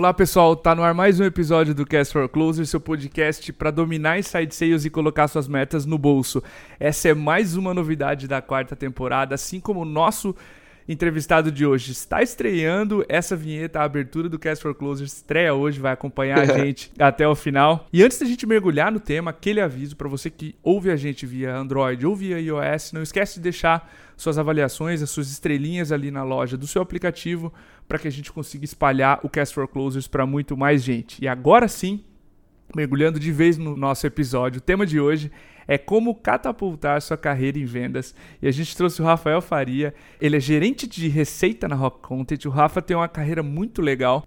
Olá pessoal, tá no ar mais um episódio do Cast for Closer, seu podcast para dominar inside sales e colocar suas metas no bolso. Essa é mais uma novidade da quarta temporada, assim como o nosso entrevistado de hoje está estreando essa vinheta, a abertura do Cast for Closer estreia hoje, vai acompanhar a gente até o final. E antes da gente mergulhar no tema, aquele aviso para você que ouve a gente via Android ou via iOS, não esquece de deixar suas avaliações, as suas estrelinhas ali na loja do seu aplicativo para que a gente consiga espalhar o Cast for Closers para muito mais gente. E agora sim, mergulhando de vez no nosso episódio, o tema de hoje é como catapultar sua carreira em vendas. E a gente trouxe o Rafael Faria, ele é gerente de receita na Rock Content. O Rafa tem uma carreira muito legal.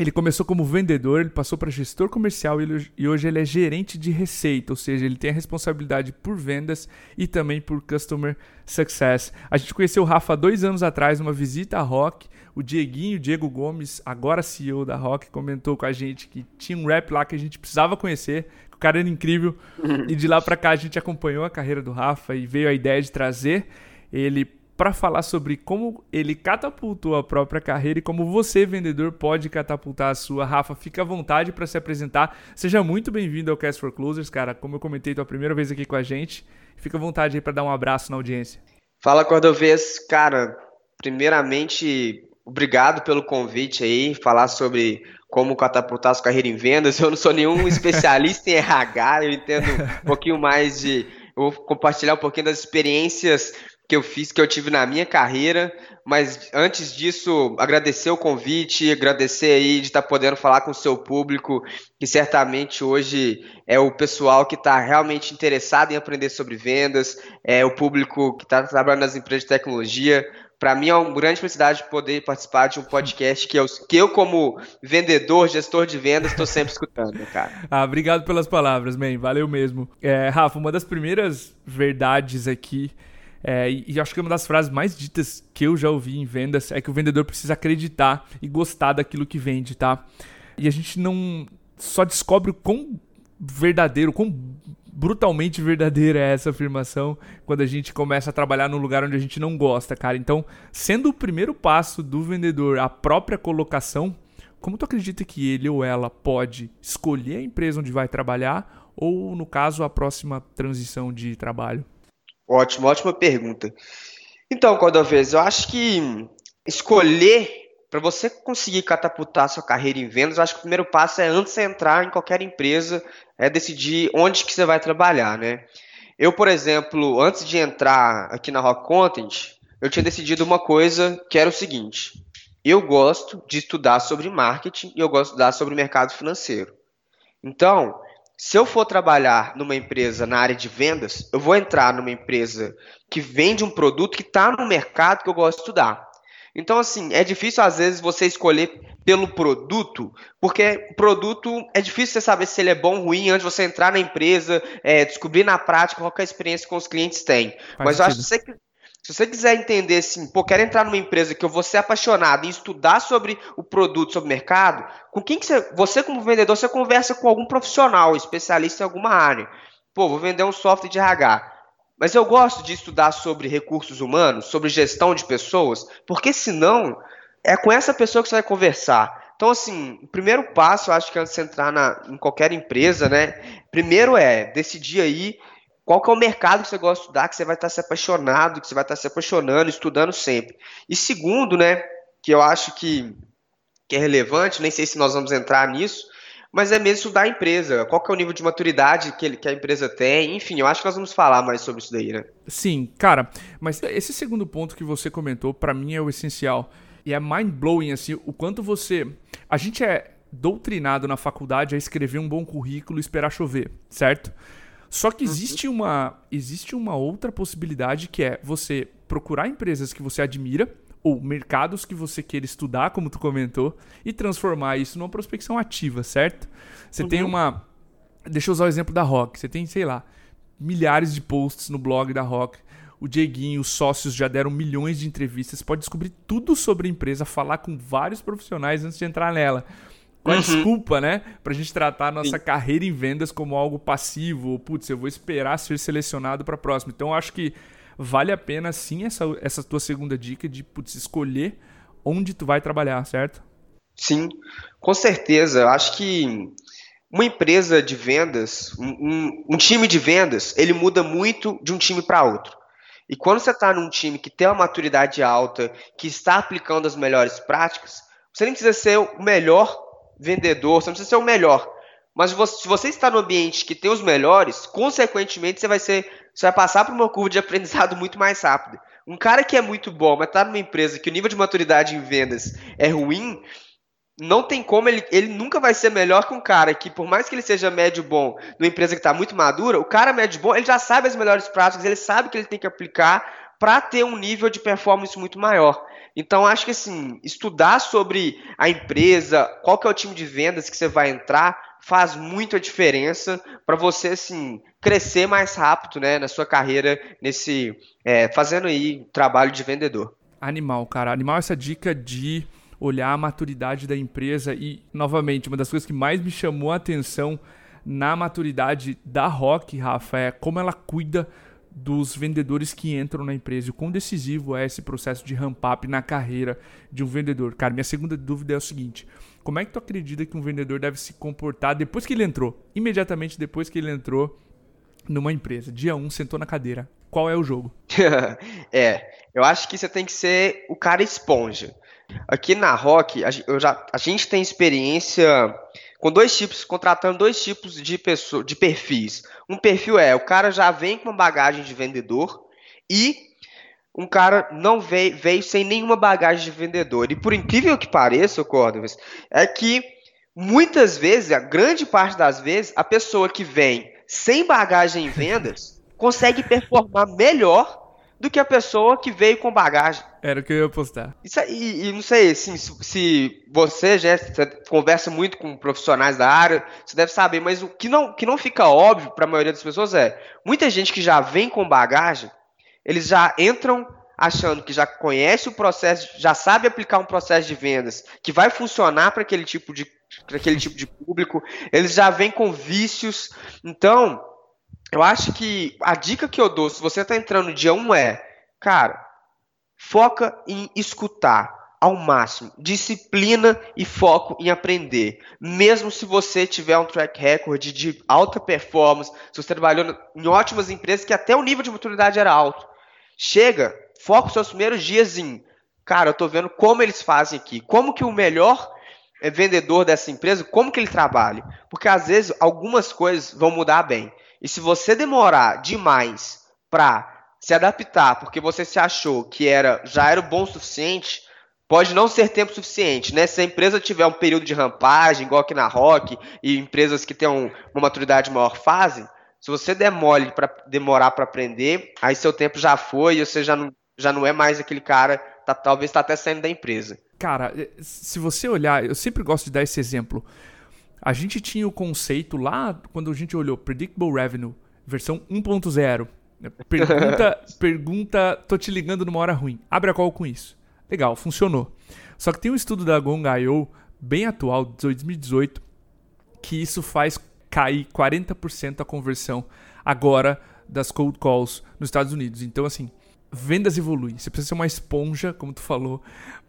Ele começou como vendedor, ele passou para gestor comercial e hoje ele é gerente de receita, ou seja, ele tem a responsabilidade por vendas e também por customer success. A gente conheceu o Rafa dois anos atrás numa visita à Rock. O Dieguinho, Diego Gomes, agora CEO da Rock, comentou com a gente que tinha um rap lá que a gente precisava conhecer, que o cara era incrível. e de lá para cá a gente acompanhou a carreira do Rafa e veio a ideia de trazer ele para falar sobre como ele catapultou a própria carreira e como você, vendedor, pode catapultar a sua. Rafa, fica à vontade para se apresentar. Seja muito bem-vindo ao Cast for Closers, cara. Como eu comentei, tua primeira vez aqui com a gente. Fica à vontade aí para dar um abraço na audiência. Fala, Cordovez. Cara, primeiramente, obrigado pelo convite aí, falar sobre como catapultar a sua carreira em vendas. Eu não sou nenhum especialista em RH, eu entendo um pouquinho mais de. Eu vou compartilhar um pouquinho das experiências que eu fiz, que eu tive na minha carreira. Mas antes disso, agradecer o convite, agradecer aí de estar podendo falar com o seu público, que certamente hoje é o pessoal que está realmente interessado em aprender sobre vendas, é o público que está trabalhando nas empresas de tecnologia. Para mim é uma grande felicidade poder participar de um podcast que eu, que eu como vendedor, gestor de vendas, estou sempre escutando, cara. Ah, obrigado pelas palavras, man. Valeu mesmo. É, Rafa, uma das primeiras verdades aqui é, e, acho que uma das frases mais ditas que eu já ouvi em vendas é que o vendedor precisa acreditar e gostar daquilo que vende, tá? E a gente não só descobre o quão verdadeiro, quão brutalmente verdadeira é essa afirmação quando a gente começa a trabalhar num lugar onde a gente não gosta, cara. Então, sendo o primeiro passo do vendedor a própria colocação, como tu acredita que ele ou ela pode escolher a empresa onde vai trabalhar ou, no caso, a próxima transição de trabalho? Ótimo, ótima pergunta. Então, Cordovez, eu acho que escolher para você conseguir catapultar sua carreira em vendas, eu acho que o primeiro passo é antes de entrar em qualquer empresa, é decidir onde que você vai trabalhar, né? Eu, por exemplo, antes de entrar aqui na Rock Content, eu tinha decidido uma coisa que era o seguinte: eu gosto de estudar sobre marketing e eu gosto de estudar sobre mercado financeiro. Então, se eu for trabalhar numa empresa na área de vendas, eu vou entrar numa empresa que vende um produto que está no mercado que eu gosto de estudar. Então, assim, é difícil às vezes você escolher pelo produto, porque o produto é difícil você saber se ele é bom ou ruim antes de você entrar na empresa, é, descobrir na prática qual é a experiência que os clientes têm. Faz Mas sentido. eu acho que você se você quiser entender assim, pô, quero entrar numa empresa que eu vou ser apaixonado em estudar sobre o produto, sobre o mercado, com quem que você, você como vendedor, você conversa com algum profissional, especialista em alguma área. Pô, vou vender um software de RH. Mas eu gosto de estudar sobre recursos humanos, sobre gestão de pessoas, porque senão é com essa pessoa que você vai conversar. Então, assim, o primeiro passo, eu acho que antes de entrar na, em qualquer empresa, né? Primeiro é decidir aí qual que é o mercado que você gosta de estudar, que você vai estar se apaixonado, que você vai estar se apaixonando, estudando sempre. E segundo, né, que eu acho que, que é relevante, nem sei se nós vamos entrar nisso, mas é mesmo estudar a empresa, qual que é o nível de maturidade que, ele, que a empresa tem, enfim, eu acho que nós vamos falar mais sobre isso daí, né? Sim, cara, mas esse segundo ponto que você comentou, para mim é o essencial, e é mind-blowing, assim, o quanto você... A gente é doutrinado na faculdade a escrever um bom currículo e esperar chover, certo? Só que uhum. existe uma, existe uma outra possibilidade que é você procurar empresas que você admira ou mercados que você queira estudar, como tu comentou, e transformar isso numa prospecção ativa, certo? Você uhum. tem uma. Deixa eu usar o exemplo da Rock. Você tem, sei lá, milhares de posts no blog da Rock. O Dieguinho, os sócios já deram milhões de entrevistas. Você pode descobrir tudo sobre a empresa, falar com vários profissionais antes de entrar nela com a uhum. desculpa, né? Pra gente tratar a nossa Sim. carreira em vendas como algo passivo. Putz, eu vou esperar ser selecionado para próximo. Então, eu acho que vale a pena sim essa, essa tua segunda dica de putz, escolher onde tu vai trabalhar, certo? Sim, com certeza. Eu acho que uma empresa de vendas, um, um, um time de vendas, ele muda muito de um time para outro. E quando você está num time que tem uma maturidade alta, que está aplicando as melhores práticas, você nem precisa ser o melhor vendedor, você não precisa ser o melhor. Mas se você está no ambiente que tem os melhores, consequentemente você vai ser, você vai passar por uma curva de aprendizado muito mais rápida. Um cara que é muito bom, mas está numa empresa que o nível de maturidade em vendas é ruim, não tem como ele, ele nunca vai ser melhor que um cara que, por mais que ele seja médio bom numa empresa que está muito madura, o cara médio bom, ele já sabe as melhores práticas, ele sabe que ele tem que aplicar para ter um nível de performance muito maior. Então, acho que assim, estudar sobre a empresa, qual que é o time de vendas que você vai entrar, faz muita diferença para você assim crescer mais rápido, né, na sua carreira nesse é, fazendo aí trabalho de vendedor. Animal, cara, animal essa dica de olhar a maturidade da empresa e, novamente, uma das coisas que mais me chamou a atenção na maturidade da Rock, Rafa, é como ela cuida dos vendedores que entram na empresa. O quão decisivo é esse processo de ramp up na carreira de um vendedor. Cara, minha segunda dúvida é o seguinte: como é que tu acredita que um vendedor deve se comportar depois que ele entrou? Imediatamente depois que ele entrou numa empresa. Dia 1, um, sentou na cadeira. Qual é o jogo? é, eu acho que você tem que ser o cara esponja. Aqui na Rock, a, eu já, a gente tem experiência com dois tipos, contratando dois tipos de, pessoa, de perfis. Um perfil é o cara já vem com uma bagagem de vendedor e um cara não veio, veio sem nenhuma bagagem de vendedor. E por incrível que pareça, Córdovas, é que muitas vezes, a grande parte das vezes, a pessoa que vem sem bagagem em vendas consegue performar melhor do que a pessoa que veio com bagagem. Era o que eu ia postar. Isso aí, e não sei, assim, se, se você já você conversa muito com profissionais da área, você deve saber, mas o que não, que não fica óbvio para a maioria das pessoas é, muita gente que já vem com bagagem, eles já entram achando que já conhece o processo, já sabe aplicar um processo de vendas que vai funcionar para aquele tipo de para aquele tipo de público, eles já vêm com vícios. Então, eu acho que a dica que eu dou, se você está entrando no dia 1 é, cara, foca em escutar ao máximo, disciplina e foco em aprender. Mesmo se você tiver um track record de alta performance, se você trabalhou em ótimas empresas que até o nível de maturidade era alto, chega, foca os seus primeiros dias em, cara, eu estou vendo como eles fazem aqui, como que o melhor é, vendedor dessa empresa, como que ele trabalha. Porque às vezes algumas coisas vão mudar bem. E se você demorar demais para se adaptar, porque você se achou que era já era bom o suficiente, pode não ser tempo suficiente, né? Se a empresa tiver um período de rampagem, igual aqui na Rock, e empresas que têm um, uma maturidade maior fazem, se você demole para demorar para aprender, aí seu tempo já foi e você já não, já não é mais aquele cara, tá, talvez está até saindo da empresa. Cara, eh, se você olhar, eu sempre gosto de dar esse exemplo. A gente tinha o conceito lá quando a gente olhou Predictable Revenue, versão 1.0. Pergunta, pergunta, tô te ligando numa hora ruim. Abre a call com isso. Legal, funcionou. Só que tem um estudo da Gong.io, bem atual, de 2018, que isso faz cair 40% a conversão agora das cold calls nos Estados Unidos. Então, assim, vendas evoluem. Você precisa ser uma esponja, como tu falou,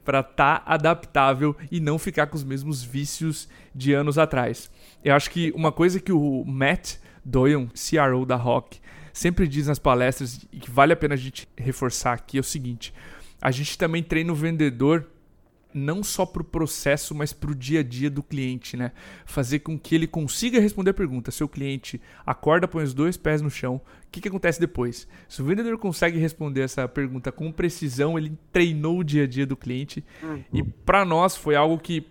para estar tá adaptável e não ficar com os mesmos vícios de anos atrás. Eu acho que uma coisa que o Matt Doyon, CRO da Rock, sempre diz nas palestras e que vale a pena a gente reforçar aqui é o seguinte: a gente também treina o vendedor não só para o processo, mas para o dia a dia do cliente, né? Fazer com que ele consiga responder a pergunta. Seu cliente acorda, põe os dois pés no chão, o que, que acontece depois? Se o vendedor consegue responder essa pergunta com precisão, ele treinou o dia a dia do cliente. Uhum. E para nós foi algo que,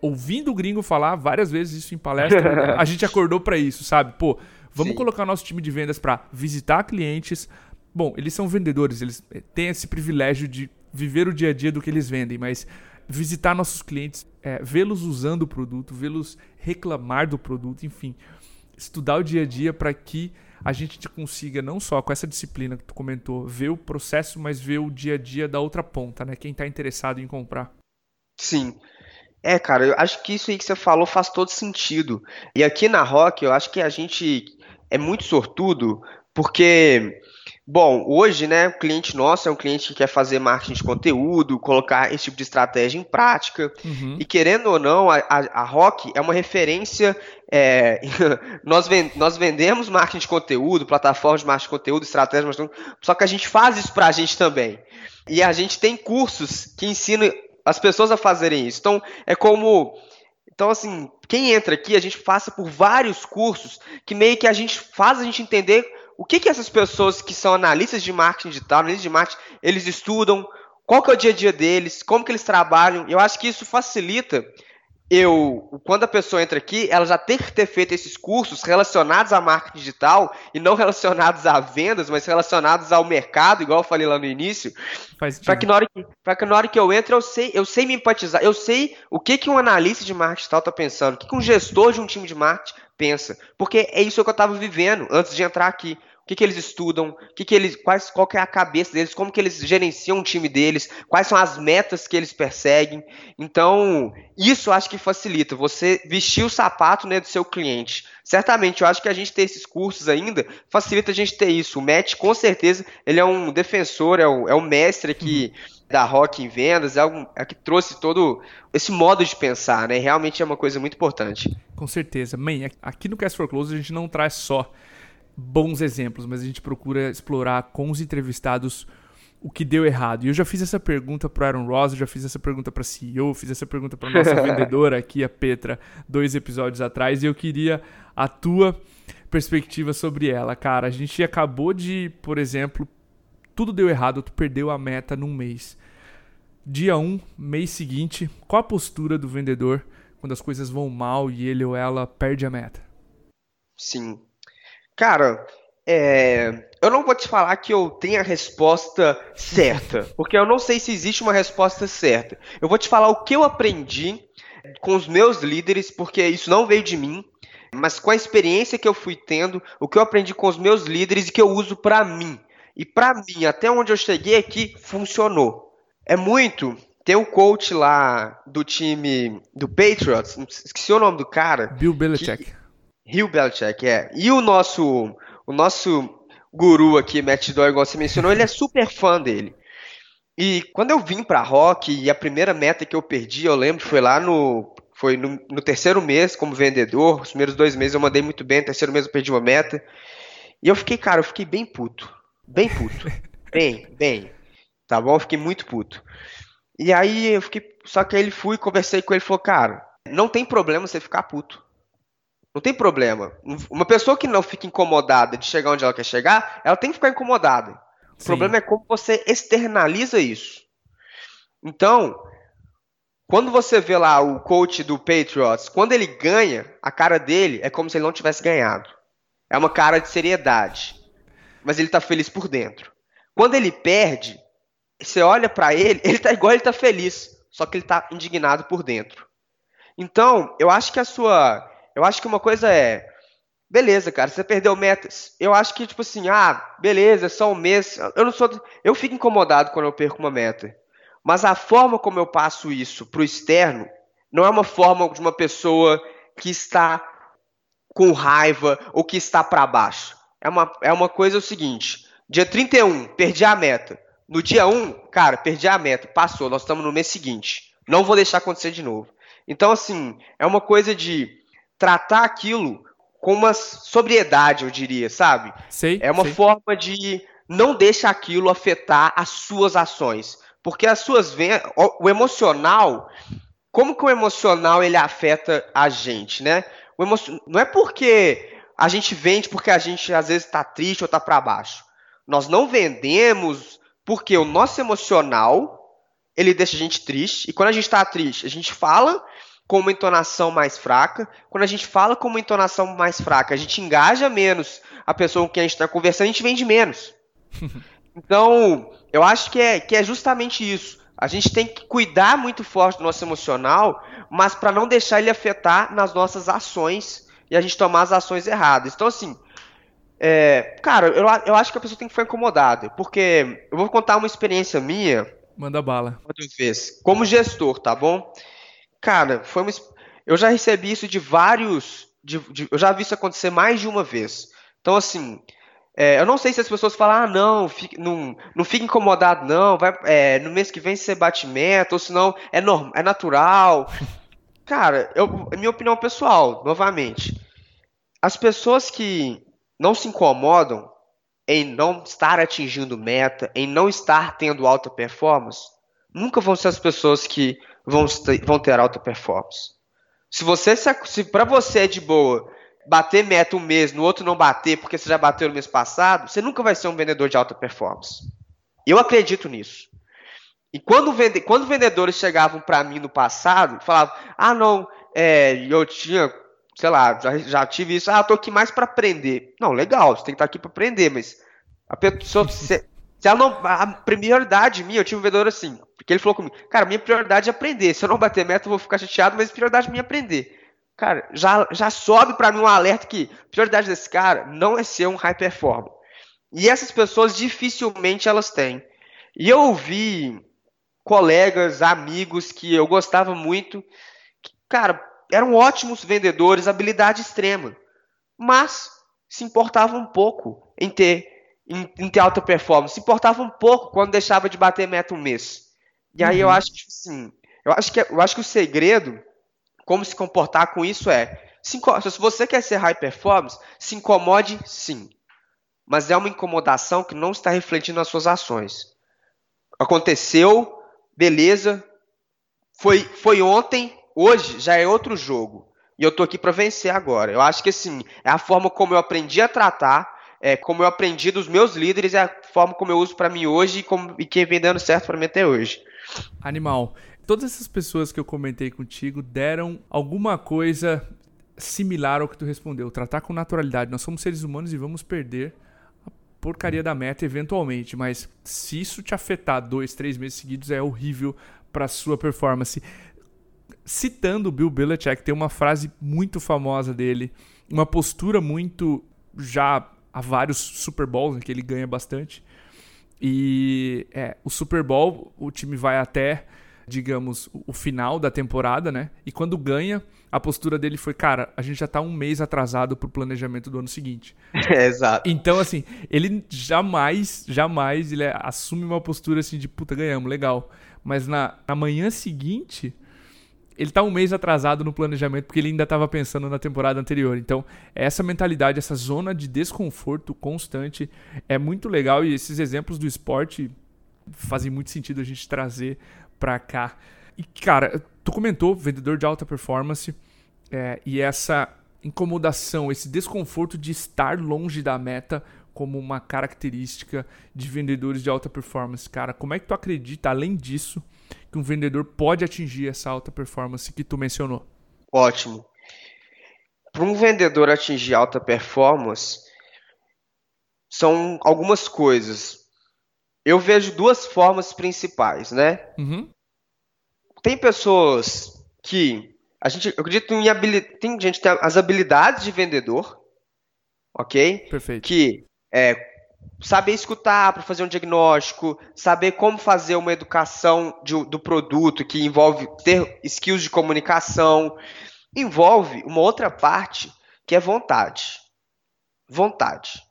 ouvindo o gringo falar várias vezes isso em palestra, a gente acordou para isso, sabe? Pô, vamos Sim. colocar nosso time de vendas para visitar clientes. Bom, eles são vendedores, eles têm esse privilégio de viver o dia a dia do que eles vendem, mas visitar nossos clientes, é, vê-los usando o produto, vê-los reclamar do produto, enfim, estudar o dia a dia para que a gente consiga não só com essa disciplina que tu comentou, ver o processo, mas ver o dia a dia da outra ponta, né? Quem está interessado em comprar. Sim. É, cara, eu acho que isso aí que você falou faz todo sentido. E aqui na Rock, eu acho que a gente é muito sortudo, porque Bom, hoje, né, o cliente nosso é um cliente que quer fazer marketing de conteúdo, colocar esse tipo de estratégia em prática. Uhum. E querendo ou não, a, a, a Rock é uma referência. É, nós, nós vendemos marketing de conteúdo, plataformas de marketing de conteúdo, estratégias, só que a gente faz isso para a gente também. E a gente tem cursos que ensinam as pessoas a fazerem isso. Então, é como. Então, assim, quem entra aqui, a gente passa por vários cursos que meio que a gente faz a gente entender o que, que essas pessoas que são analistas de marketing digital, analistas de marketing, eles estudam, qual que é o dia a dia deles, como que eles trabalham. Eu acho que isso facilita eu, quando a pessoa entra aqui, ela já tem que ter feito esses cursos relacionados a marketing digital e não relacionados a vendas, mas relacionados ao mercado, igual eu falei lá no início, para que na hora que, que na hora que eu entro eu sei, eu sei me empatizar, eu sei o que que um analista de marketing digital está pensando, o que, que um gestor de um time de marketing pensa, porque é isso que eu estava vivendo antes de entrar aqui que, que eles estudam, que que eles, quais, qual que é a cabeça deles, como que eles gerenciam o time deles, quais são as metas que eles perseguem. Então, isso acho que facilita você vestir o sapato né, do seu cliente. Certamente, eu acho que a gente ter esses cursos ainda facilita a gente ter isso. O Matt, com certeza, ele é um defensor, é o, é mestre aqui uhum. da Rock em vendas, é, um, é que trouxe todo esse modo de pensar, né? Realmente é uma coisa muito importante. Com certeza. Man, aqui no Cast for Close a gente não traz só bons exemplos, mas a gente procura explorar com os entrevistados o que deu errado. E eu já fiz essa pergunta para Aaron Ross, eu já fiz essa pergunta para CEO, fiz essa pergunta para nossa vendedora aqui, a Petra, dois episódios atrás, e eu queria a tua perspectiva sobre ela. Cara, a gente acabou de, por exemplo, tudo deu errado, tu perdeu a meta num mês. Dia 1, um, mês seguinte, qual a postura do vendedor quando as coisas vão mal e ele ou ela perde a meta? Sim, Cara, é, eu não vou te falar que eu tenho a resposta certa, porque eu não sei se existe uma resposta certa. Eu vou te falar o que eu aprendi com os meus líderes, porque isso não veio de mim, mas com a experiência que eu fui tendo, o que eu aprendi com os meus líderes e que eu uso para mim. E para mim, até onde eu cheguei aqui, funcionou. É muito. Tem um coach lá do time do Patriots, esqueci o nome do cara. Bill Belichick. Que, Rio Belichick, é. E o nosso, o nosso guru aqui, Matt Doyle, igual você mencionou, ele é super fã dele. E quando eu vim pra Rock, e a primeira meta que eu perdi, eu lembro, foi lá no. Foi no, no terceiro mês como vendedor. Os primeiros dois meses eu mandei muito bem, no terceiro mês eu perdi uma meta. E eu fiquei, cara, eu fiquei bem puto. Bem puto. bem, bem. Tá bom? Eu fiquei muito puto. E aí eu fiquei. Só que aí ele fui, conversei com ele e falou, cara, não tem problema você ficar puto. Não tem problema. Uma pessoa que não fica incomodada de chegar onde ela quer chegar, ela tem que ficar incomodada. O Sim. problema é como você externaliza isso. Então, quando você vê lá o coach do Patriots, quando ele ganha, a cara dele é como se ele não tivesse ganhado. É uma cara de seriedade. Mas ele tá feliz por dentro. Quando ele perde, você olha para ele, ele tá igual ele tá feliz, só que ele tá indignado por dentro. Então, eu acho que a sua eu acho que uma coisa é, beleza, cara, você perdeu metas. Eu acho que, tipo assim, ah, beleza, é só um mês. Eu não sou. Eu fico incomodado quando eu perco uma meta. Mas a forma como eu passo isso pro externo não é uma forma de uma pessoa que está com raiva ou que está para baixo. É uma, é uma coisa o seguinte: dia 31, perdi a meta. No dia 1, cara, perdi a meta, passou, nós estamos no mês seguinte. Não vou deixar acontecer de novo. Então, assim, é uma coisa de tratar aquilo com uma sobriedade, eu diria, sabe? Sei, é uma sei. forma de não deixar aquilo afetar as suas ações. Porque as suas o emocional, como que o emocional ele afeta a gente, né? O emocio... Não é porque a gente vende porque a gente às vezes está triste ou está para baixo. Nós não vendemos porque o nosso emocional ele deixa a gente triste. E quando a gente está triste, a gente fala com uma entonação mais fraca. Quando a gente fala com uma entonação mais fraca, a gente engaja menos a pessoa com quem a gente está conversando, a gente vende menos. Então, eu acho que é, que é justamente isso. A gente tem que cuidar muito forte do nosso emocional, mas para não deixar ele afetar nas nossas ações e a gente tomar as ações erradas. Então, assim, é, cara, eu, eu acho que a pessoa tem que ficar incomodada, porque eu vou contar uma experiência minha. Manda bala. Outra vez, como gestor, tá bom? Cara, foi uma, eu já recebi isso de vários. De, de, eu já vi isso acontecer mais de uma vez. Então, assim, É, eu não sei se as pessoas falam, ah, não, fique, não, não fique incomodado, não, vai, é, no mês que vem você bate meta, ou senão é, norm, é natural. Cara, eu, é minha opinião pessoal, novamente. As pessoas que não se incomodam em não estar atingindo meta, em não estar tendo alta performance, nunca vão ser as pessoas que vão, vão ter alta performance. Se você se, se para você é de boa bater meta um mês, no outro não bater porque você já bateu no mês passado, você nunca vai ser um vendedor de alta performance. Eu acredito nisso. E quando, vende, quando vendedores chegavam para mim no passado, falavam: ah, não, é, eu tinha, sei lá, já, já tive isso, ah, tô aqui mais para aprender. Não, legal, você tem que estar aqui para aprender, mas a pessoa, se, ela não. A prioridade minha, eu tive um vendedor assim, porque ele falou comigo: cara, minha prioridade é aprender. Se eu não bater meta, eu vou ficar chateado, mas prioridade minha é aprender. Cara, já, já sobe para mim um alerta que prioridade desse cara não é ser um high performer. E essas pessoas dificilmente elas têm. E eu ouvi colegas, amigos que eu gostava muito, que, cara, eram ótimos vendedores, habilidade extrema, mas se importavam um pouco em ter, em, em ter alta performance, se importavam um pouco quando deixava de bater meta um mês. E aí eu uhum. acho que, assim, eu acho que, eu acho que o segredo como se comportar com isso é: se, se você quer ser high performance, se incomode sim. Mas é uma incomodação que não está refletindo nas suas ações. Aconteceu, beleza. Foi, foi ontem, hoje já é outro jogo. E eu tô aqui para vencer agora. Eu acho que assim, é a forma como eu aprendi a tratar, é como eu aprendi dos meus líderes, é a forma como eu uso para mim hoje e, como, e que vem dando certo para mim até hoje. Animal todas essas pessoas que eu comentei contigo deram alguma coisa similar ao que tu respondeu. Tratar com naturalidade. Nós somos seres humanos e vamos perder a porcaria da meta eventualmente, mas se isso te afetar dois, três meses seguidos, é horrível para sua performance. Citando o Bill Belichick, tem uma frase muito famosa dele, uma postura muito já há vários Super Bowls, né, que ele ganha bastante. E é, o Super Bowl, o time vai até digamos, o final da temporada, né? E quando ganha, a postura dele foi, cara, a gente já tá um mês atrasado pro planejamento do ano seguinte. É, exato. Então, assim, ele jamais, jamais, ele assume uma postura assim de, puta, ganhamos, legal. Mas na, na manhã seguinte, ele tá um mês atrasado no planejamento porque ele ainda estava pensando na temporada anterior. Então, essa mentalidade, essa zona de desconforto constante é muito legal e esses exemplos do esporte fazem muito sentido a gente trazer pra cá. E, cara, tu comentou, vendedor de alta performance, é, e essa incomodação, esse desconforto de estar longe da meta como uma característica de vendedores de alta performance. Cara, como é que tu acredita, além disso, que um vendedor pode atingir essa alta performance que tu mencionou? Ótimo. Para um vendedor atingir alta performance, são algumas coisas eu vejo duas formas principais, né? Uhum. Tem pessoas que a gente, eu acredito em habilidade, tem gente que tem as habilidades de vendedor, ok? Perfeito. Que é saber escutar para fazer um diagnóstico, saber como fazer uma educação de, do produto que envolve ter skills de comunicação, envolve uma outra parte que é vontade. Vontade.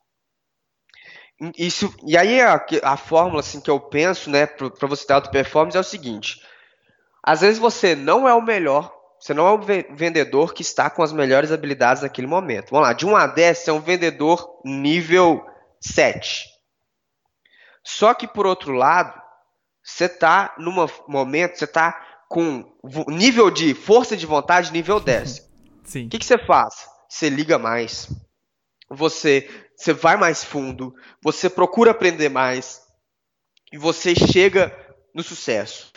Isso, e aí a, a fórmula assim, que eu penso né, para você ter alta performance é o seguinte: às vezes você não é o melhor, você não é o vendedor que está com as melhores habilidades naquele momento. Vamos lá, de 1 a 10 você é um vendedor nível 7. Só que por outro lado, você está num momento, você está com nível de força de vontade nível 10. Sim. O que, que você faz? Você liga mais. Você você vai mais fundo, você procura aprender mais e você chega no sucesso.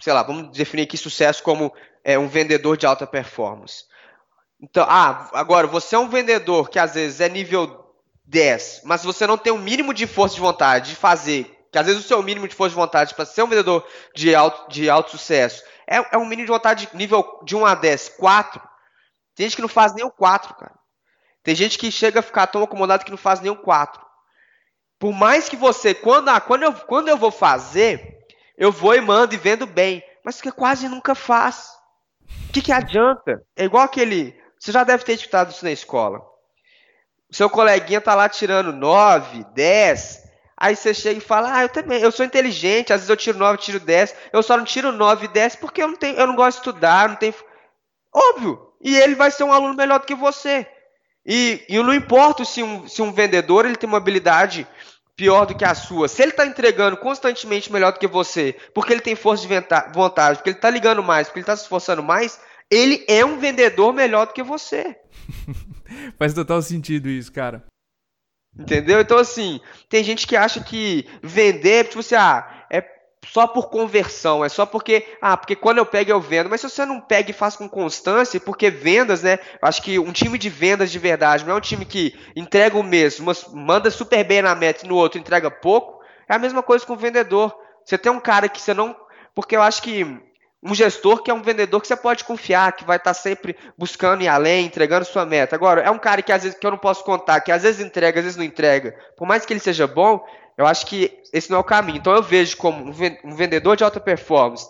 Sei lá, vamos definir aqui sucesso como é, um vendedor de alta performance. Então, ah, agora você é um vendedor que às vezes é nível 10, mas você não tem o um mínimo de força de vontade de fazer, que às vezes o seu mínimo de força de vontade para ser um vendedor de alto, de alto sucesso é, é um mínimo de vontade de nível de 1 a 10, 4. Tem gente que não faz nem o 4, cara. Tem gente que chega a ficar tão acomodado que não faz nem um 4. Por mais que você, quando, ah, quando, eu, quando eu vou fazer, eu vou e mando e vendo bem. Mas que quase nunca faz. O que, que adianta? É igual aquele. Você já deve ter escutado isso na escola. O seu coleguinha tá lá tirando 9, 10. Aí você chega e fala: Ah, eu também, eu sou inteligente, às vezes eu tiro 9, tiro 10. Eu só não tiro 9 e 10 porque eu não, tenho, eu não gosto de estudar, não tenho. Óbvio! E ele vai ser um aluno melhor do que você. E, e não importa se um, se um vendedor ele tem uma habilidade pior do que a sua. Se ele está entregando constantemente melhor do que você, porque ele tem força de vontade, porque ele está ligando mais, porque ele está se esforçando mais, ele é um vendedor melhor do que você. Faz total sentido isso, cara. Entendeu? Então, assim, tem gente que acha que vender, tipo assim, ah, é só por conversão, é só porque, ah, porque quando eu pego eu vendo. Mas se você não pega e faz com constância, porque vendas, né? Acho que um time de vendas de verdade não é um time que entrega o mesmo, manda super bem na meta e no outro entrega pouco. É a mesma coisa com o vendedor. Você tem um cara que você não. Porque eu acho que um gestor que é um vendedor que você pode confiar, que vai estar sempre buscando ir além, entregando sua meta. Agora, é um cara que às vezes que eu não posso contar, que às vezes entrega, às vezes não entrega. Por mais que ele seja bom, eu acho que esse não é o caminho. Então eu vejo como um vendedor de alta performance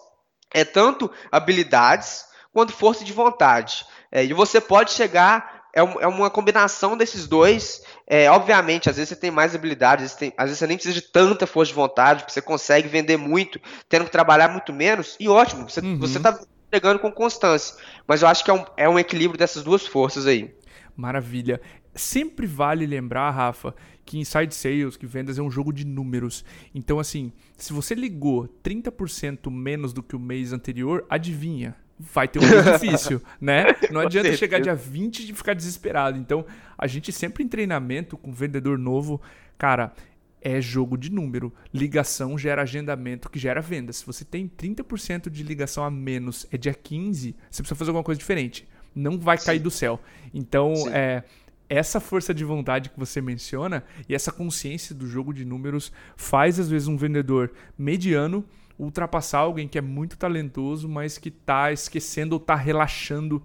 é tanto habilidades quanto força de vontade. É, e você pode chegar, é, é uma combinação desses dois. É, obviamente, às vezes você tem mais habilidades, às vezes, tem, às vezes, você nem precisa de tanta força de vontade, porque você consegue vender muito, tendo que trabalhar muito menos, e ótimo, você uhum. está entregando com constância. Mas eu acho que é um, é um equilíbrio dessas duas forças aí. Maravilha. Sempre vale lembrar, Rafa, que inside sales, que vendas é um jogo de números. Então, assim, se você ligou 30% menos do que o mês anterior, adivinha, vai ter um mês difícil, né? Não adianta chegar dia 20 e ficar desesperado. Então, a gente sempre em treinamento com vendedor novo, cara, é jogo de número. Ligação gera agendamento, que gera venda. Se você tem 30% de ligação a menos, é dia 15, você precisa fazer alguma coisa diferente. Não vai Sim. cair do céu. Então, Sim. é, essa força de vontade que você menciona e essa consciência do jogo de números faz às vezes um vendedor mediano ultrapassar alguém que é muito talentoso, mas que está esquecendo ou está relaxando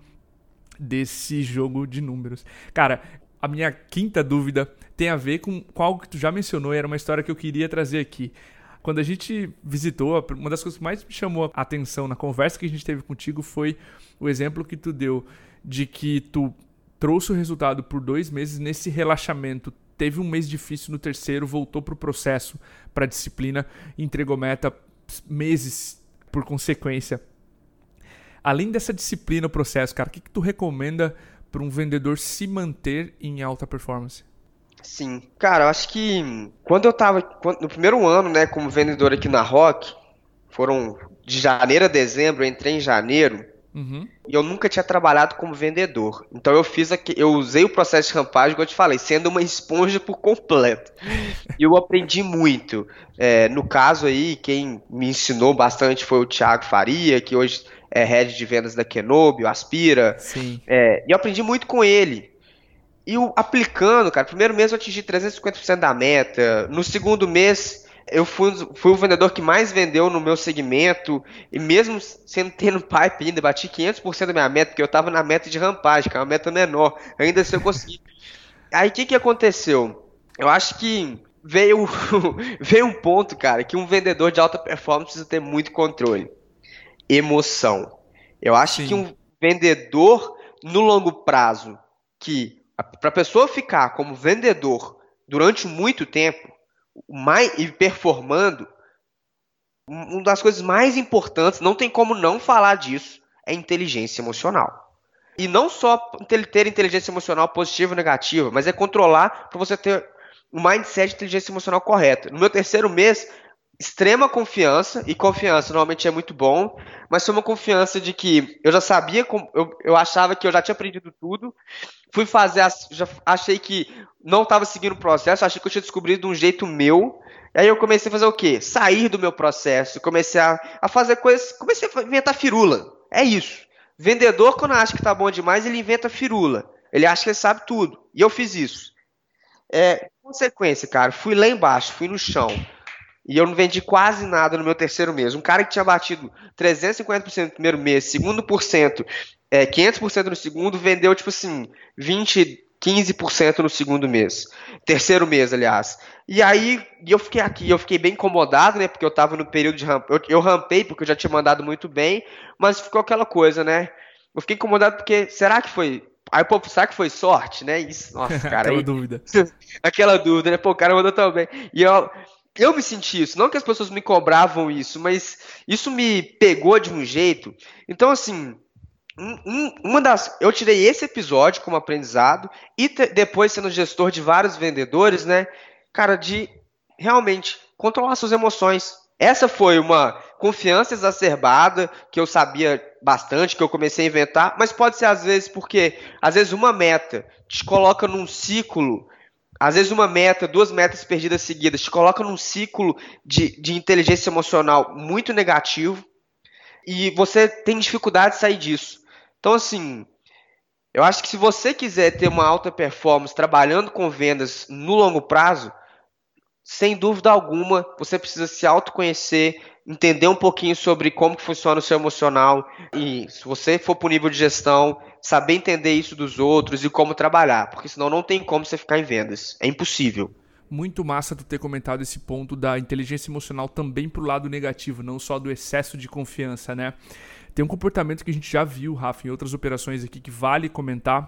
desse jogo de números. Cara, a minha quinta dúvida tem a ver com, algo que tu já mencionou e era uma história que eu queria trazer aqui. Quando a gente visitou, uma das coisas que mais me chamou a atenção na conversa que a gente teve contigo foi o exemplo que tu deu de que tu trouxe o resultado por dois meses nesse relaxamento. Teve um mês difícil no terceiro, voltou para o processo, para a disciplina, entregou meta meses por consequência. Além dessa disciplina, o processo, cara, o que, que tu recomenda para um vendedor se manter em alta performance? Sim, cara, eu acho que quando eu estava no primeiro ano, né, como vendedor aqui na Rock, foram de janeiro a dezembro, eu entrei em janeiro, Uhum. E eu nunca tinha trabalhado como vendedor. Então eu fiz aqui, eu usei o processo de rampagem, como eu te falei, sendo uma esponja por completo. e eu aprendi muito. É, no caso aí, quem me ensinou bastante foi o Thiago Faria, que hoje é head de vendas da Kenobi, o Aspira. Sim. É, e eu aprendi muito com ele. E o, aplicando, cara, primeiro mês eu atingi 350% da meta. No segundo mês eu fui, fui o vendedor que mais vendeu no meu segmento, e mesmo sendo tendo pipe ainda, bati 500% da minha meta, porque eu estava na meta de rampagem, que é uma meta menor, ainda assim eu consegui. Aí o que, que aconteceu? Eu acho que veio, veio um ponto, cara, que um vendedor de alta performance precisa ter muito controle. Emoção. Eu acho Sim. que um vendedor no longo prazo, que para a pessoa ficar como vendedor durante muito tempo, mais, e performando, uma das coisas mais importantes, não tem como não falar disso, é inteligência emocional. E não só ter inteligência emocional positiva ou negativa, mas é controlar para você ter o mindset de inteligência emocional correta. No meu terceiro mês, extrema confiança, e confiança normalmente é muito bom, mas foi uma confiança de que eu já sabia, eu, eu achava que eu já tinha aprendido tudo, fui fazer, já achei que não estava seguindo o processo, achei que eu tinha descobrido um jeito meu, aí eu comecei a fazer o quê? Sair do meu processo, comecei a, a fazer coisas, comecei a inventar firula, é isso. Vendedor, quando acha que tá bom demais, ele inventa firula, ele acha que ele sabe tudo, e eu fiz isso. É, consequência, cara, fui lá embaixo, fui no chão, e eu não vendi quase nada no meu terceiro mês. Um cara que tinha batido 350% no primeiro mês, segundo por cento, é, 500% no segundo, vendeu tipo assim, 20, 15% no segundo mês. Terceiro mês, aliás. E aí, eu fiquei aqui, eu fiquei bem incomodado, né? Porque eu tava no período de ramp. Eu, eu rampei porque eu já tinha mandado muito bem, mas ficou aquela coisa, né? Eu fiquei incomodado porque será que foi Aí povo, será que foi sorte, né? Isso, nossa, cara. Aquela aí, dúvida. aquela dúvida, né? Pô, o cara mandou tão bem. E eu, eu me senti isso. Não que as pessoas me cobravam isso, mas isso me pegou de um jeito. Então, assim, um, uma das. Eu tirei esse episódio como aprendizado e te, depois sendo gestor de vários vendedores, né? Cara, de realmente controlar suas emoções. Essa foi uma confiança exacerbada que eu sabia bastante, que eu comecei a inventar, mas pode ser às vezes porque, às vezes, uma meta te coloca num ciclo, às vezes, uma meta, duas metas perdidas seguidas, te coloca num ciclo de, de inteligência emocional muito negativo e você tem dificuldade de sair disso. Então, assim, eu acho que se você quiser ter uma alta performance trabalhando com vendas no longo prazo, sem dúvida alguma, você precisa se autoconhecer, entender um pouquinho sobre como funciona o seu emocional e se você for para o nível de gestão, saber entender isso dos outros e como trabalhar, porque senão não tem como você ficar em vendas. É impossível. Muito massa tu ter comentado esse ponto da inteligência emocional também pro lado negativo, não só do excesso de confiança, né? Tem um comportamento que a gente já viu, Rafa, em outras operações aqui que vale comentar,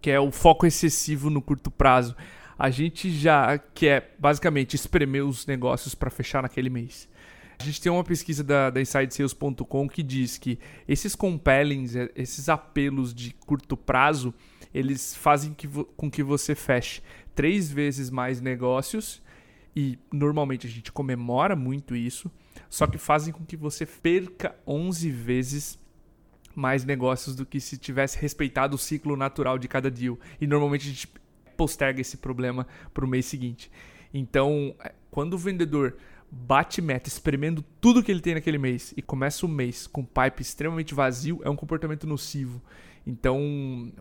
que é o foco excessivo no curto prazo. A gente já quer basicamente espremer os negócios para fechar naquele mês. A gente tem uma pesquisa da, da InsideSales.com que diz que esses compellings, é, esses apelos de curto prazo, eles fazem que, com que você feche três vezes mais negócios e normalmente a gente comemora muito isso só que fazem com que você perca 11 vezes mais negócios do que se tivesse respeitado o ciclo natural de cada deal. E normalmente a gente posterga esse problema para o mês seguinte. Então, é, quando o vendedor bate meta espremendo tudo que ele tem naquele mês e começa o mês com pipe extremamente vazio, é um comportamento nocivo. Então,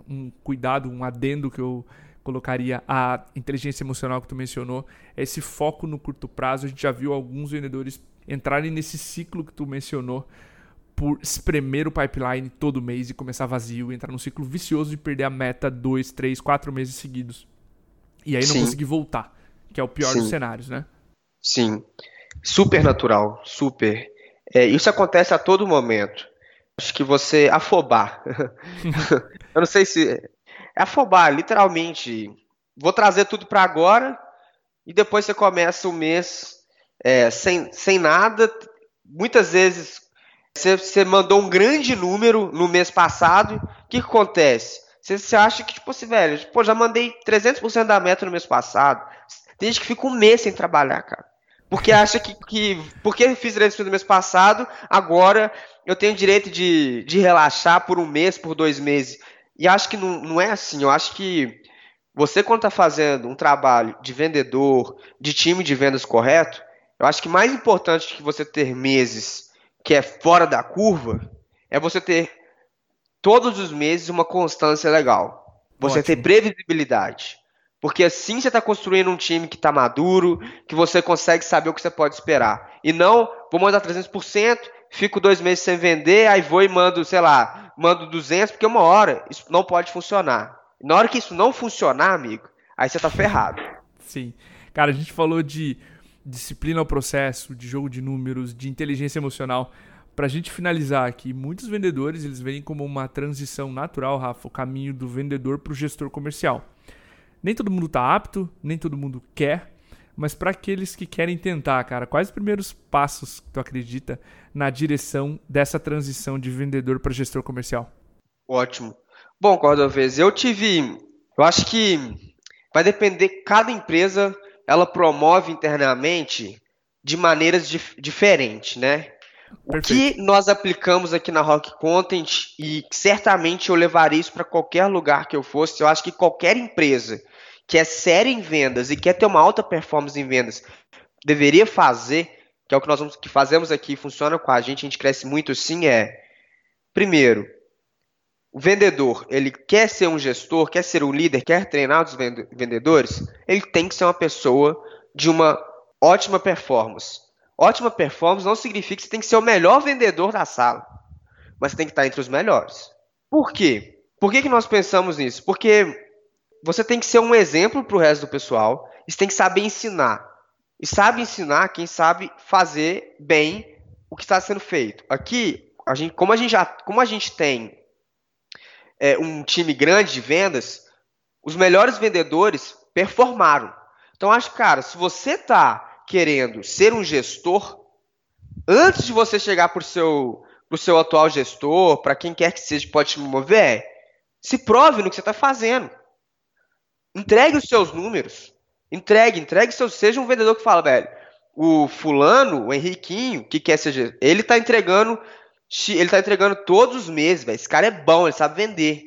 um cuidado, um adendo que eu colocaria a inteligência emocional que tu mencionou, é esse foco no curto prazo. A gente já viu alguns vendedores entrarem nesse ciclo que tu mencionou por espremer o pipeline todo mês e começar vazio, entrar num ciclo vicioso de perder a meta dois, três, quatro meses seguidos. E aí não Sim. conseguir voltar, que é o pior Sim. dos cenários, né? Sim. Super natural, super. É, isso acontece a todo momento. Acho que você afobar. Eu não sei se. É afobar, literalmente. Vou trazer tudo para agora e depois você começa o mês é, sem, sem nada. Muitas vezes você, você, mandou um grande número no mês passado. O que, que acontece? Você, você, acha que, tipo assim, velho, pô, já mandei 300% da meta no mês passado. Tem gente que fica um mês sem trabalhar, cara. Porque acha que, que porque eu fiz 300% no mês passado, agora eu tenho direito de, de relaxar por um mês, por dois meses. E acho que não, não é assim. Eu acho que você, quando está fazendo um trabalho de vendedor, de time de vendas correto, eu acho que mais importante que você ter meses que é fora da curva é você ter todos os meses uma constância legal. Você Ótimo. ter previsibilidade. Porque assim você está construindo um time que está maduro, que você consegue saber o que você pode esperar. E não, vou mandar 300%, fico dois meses sem vender, aí vou e mando, sei lá, mando 200, porque uma hora isso não pode funcionar. Na hora que isso não funcionar, amigo, aí você está ferrado. Sim. Cara, a gente falou de disciplina ao processo, de jogo de números, de inteligência emocional. Para a gente finalizar aqui, muitos vendedores eles veem como uma transição natural, Rafa, o caminho do vendedor para o gestor comercial. Nem todo mundo está apto, nem todo mundo quer, mas para aqueles que querem tentar, cara, quais os primeiros passos que tu acredita na direção dessa transição de vendedor para gestor comercial? Ótimo. Bom, Cordovez, eu tive. Eu acho que vai depender, cada empresa ela promove internamente de maneiras dif diferentes, né? O que nós aplicamos aqui na Rock Content e certamente eu levaria isso para qualquer lugar que eu fosse. Eu acho que qualquer empresa que é séria em vendas e quer ter uma alta performance em vendas deveria fazer, que é o que nós vamos, que fazemos aqui, funciona com a gente, a gente cresce muito sim, é primeiro, o vendedor, ele quer ser um gestor, quer ser um líder, quer treinar os vendedores, ele tem que ser uma pessoa de uma ótima performance. Ótima performance não significa que você tem que ser o melhor vendedor da sala, mas tem que estar entre os melhores. Por quê? Por que, que nós pensamos nisso? Porque você tem que ser um exemplo para o resto do pessoal, e você tem que saber ensinar. E sabe ensinar quem sabe fazer bem o que está sendo feito. Aqui, a gente, como, a gente já, como a gente tem é, um time grande de vendas, os melhores vendedores performaram. Então, acho cara, se você está querendo ser um gestor, antes de você chegar para o seu, seu atual gestor, para quem quer que seja pode te mover, se prove no que você está fazendo. Entregue os seus números. Entregue, entregue seus. Seja um vendedor que fala, velho. O fulano, o Henriquinho, que quer ser. Ele está entregando. Ele tá entregando todos os meses, velho. Esse cara é bom, ele sabe vender.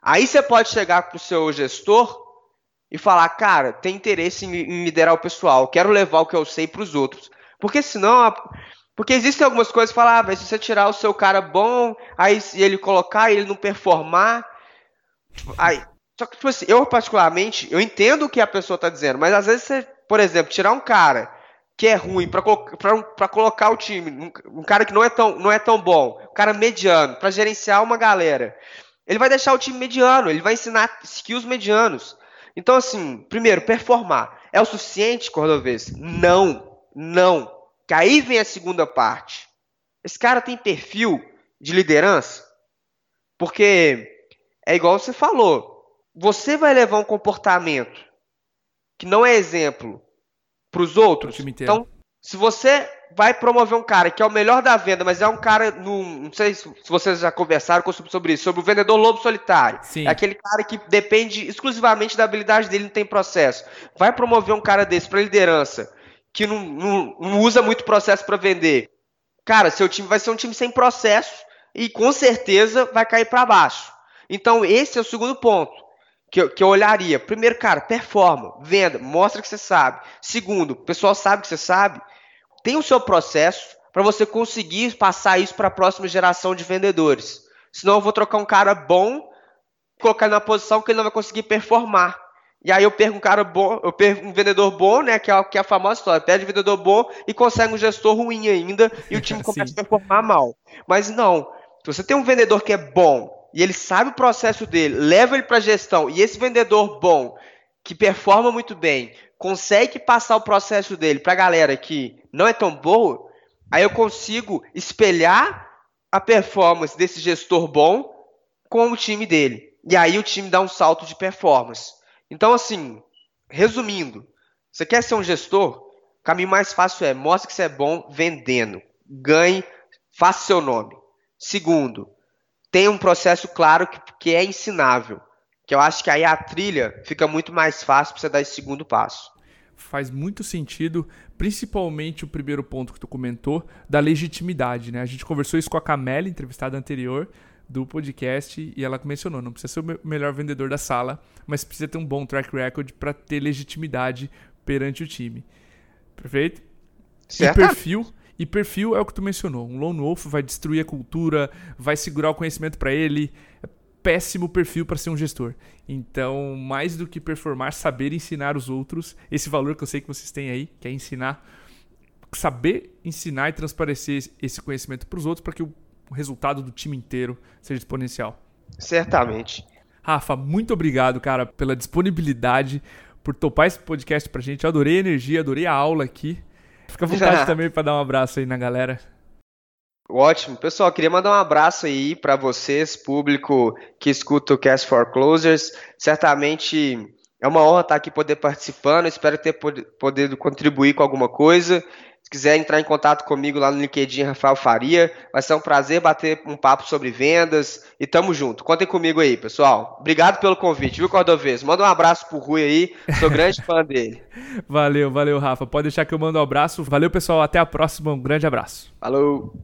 Aí você pode chegar pro seu gestor e falar, cara, tem interesse em, liderar o pessoal, quero levar o que eu sei para os outros. Porque senão. Porque existem algumas coisas que falam, ah, se você tirar o seu cara bom, aí ele colocar e ele não performar. Aí, só que, tipo assim, eu particularmente, eu entendo o que a pessoa está dizendo, mas às vezes você, por exemplo, tirar um cara que é ruim para colocar o time, um, um, cara que não é tão, não é tão bom, um cara mediano, para gerenciar uma galera, ele vai deixar o time mediano, ele vai ensinar skills medianos. Então, assim, primeiro, performar. É o suficiente, Cordovez? Não, não. Que aí vem a segunda parte. Esse cara tem perfil de liderança? Porque é igual você falou você vai levar um comportamento que não é exemplo para os outros. Então, se você vai promover um cara que é o melhor da venda, mas é um cara, no, não sei se vocês já conversaram sobre isso, sobre o vendedor lobo solitário. Sim. É aquele cara que depende exclusivamente da habilidade dele, não tem processo. Vai promover um cara desse para liderança, que não, não, não usa muito processo para vender. Cara, seu time vai ser um time sem processo e com certeza vai cair para baixo. Então, esse é o segundo ponto que eu, que eu olharia. Primeiro, cara, performa, venda, mostra que você sabe. Segundo, o pessoal sabe que você sabe. Tem o seu processo para você conseguir passar isso para a próxima geração de vendedores. Senão eu vou trocar um cara bom, colocar na posição que ele não vai conseguir performar. E aí eu perco um cara bom, eu perco um vendedor bom, né? Que é, que é a famosa história. Perde um vendedor bom e consegue um gestor ruim ainda e o time começa a performar mal. Mas não. Se você tem um vendedor que é bom, e ele sabe o processo dele, leva ele para gestão, e esse vendedor bom, que performa muito bem, consegue passar o processo dele para a galera que não é tão boa, aí eu consigo espelhar a performance desse gestor bom com o time dele. E aí o time dá um salto de performance. Então, assim, resumindo, você quer ser um gestor? O caminho mais fácil é mostre que você é bom vendendo. Ganhe, faça seu nome. Segundo, tem um processo claro que, que é ensinável. Que eu acho que aí a trilha fica muito mais fácil para você dar esse segundo passo. Faz muito sentido, principalmente o primeiro ponto que tu comentou, da legitimidade. Né? A gente conversou isso com a Camela, entrevistada anterior do podcast, e ela mencionou: não precisa ser o melhor vendedor da sala, mas precisa ter um bom track record para ter legitimidade perante o time. Perfeito? Certo. E perfil e perfil é o que tu mencionou. Um lone wolf vai destruir a cultura, vai segurar o conhecimento para ele. É péssimo perfil para ser um gestor. Então, mais do que performar, saber ensinar os outros, esse valor que eu sei que vocês têm aí, que é ensinar, saber ensinar e transparecer esse conhecimento para os outros para que o resultado do time inteiro seja exponencial. Certamente. Rafa, muito obrigado, cara, pela disponibilidade, por topar esse podcast pra gente. Eu adorei a energia, adorei a aula aqui. Fica à vontade também para dar um abraço aí na galera. Ótimo. Pessoal, queria mandar um abraço aí para vocês, público que escuta o Cast for Closers. Certamente é uma honra estar aqui poder participando. Espero ter podido contribuir com alguma coisa. Se quiser entrar em contato comigo lá no LinkedIn, Rafael Faria, vai ser um prazer bater um papo sobre vendas e tamo junto. Contem comigo aí, pessoal. Obrigado pelo convite, viu, Cordovez? Manda um abraço pro Rui aí, sou grande fã dele. Valeu, valeu, Rafa. Pode deixar que eu mando um abraço. Valeu, pessoal. Até a próxima. Um grande abraço. Falou.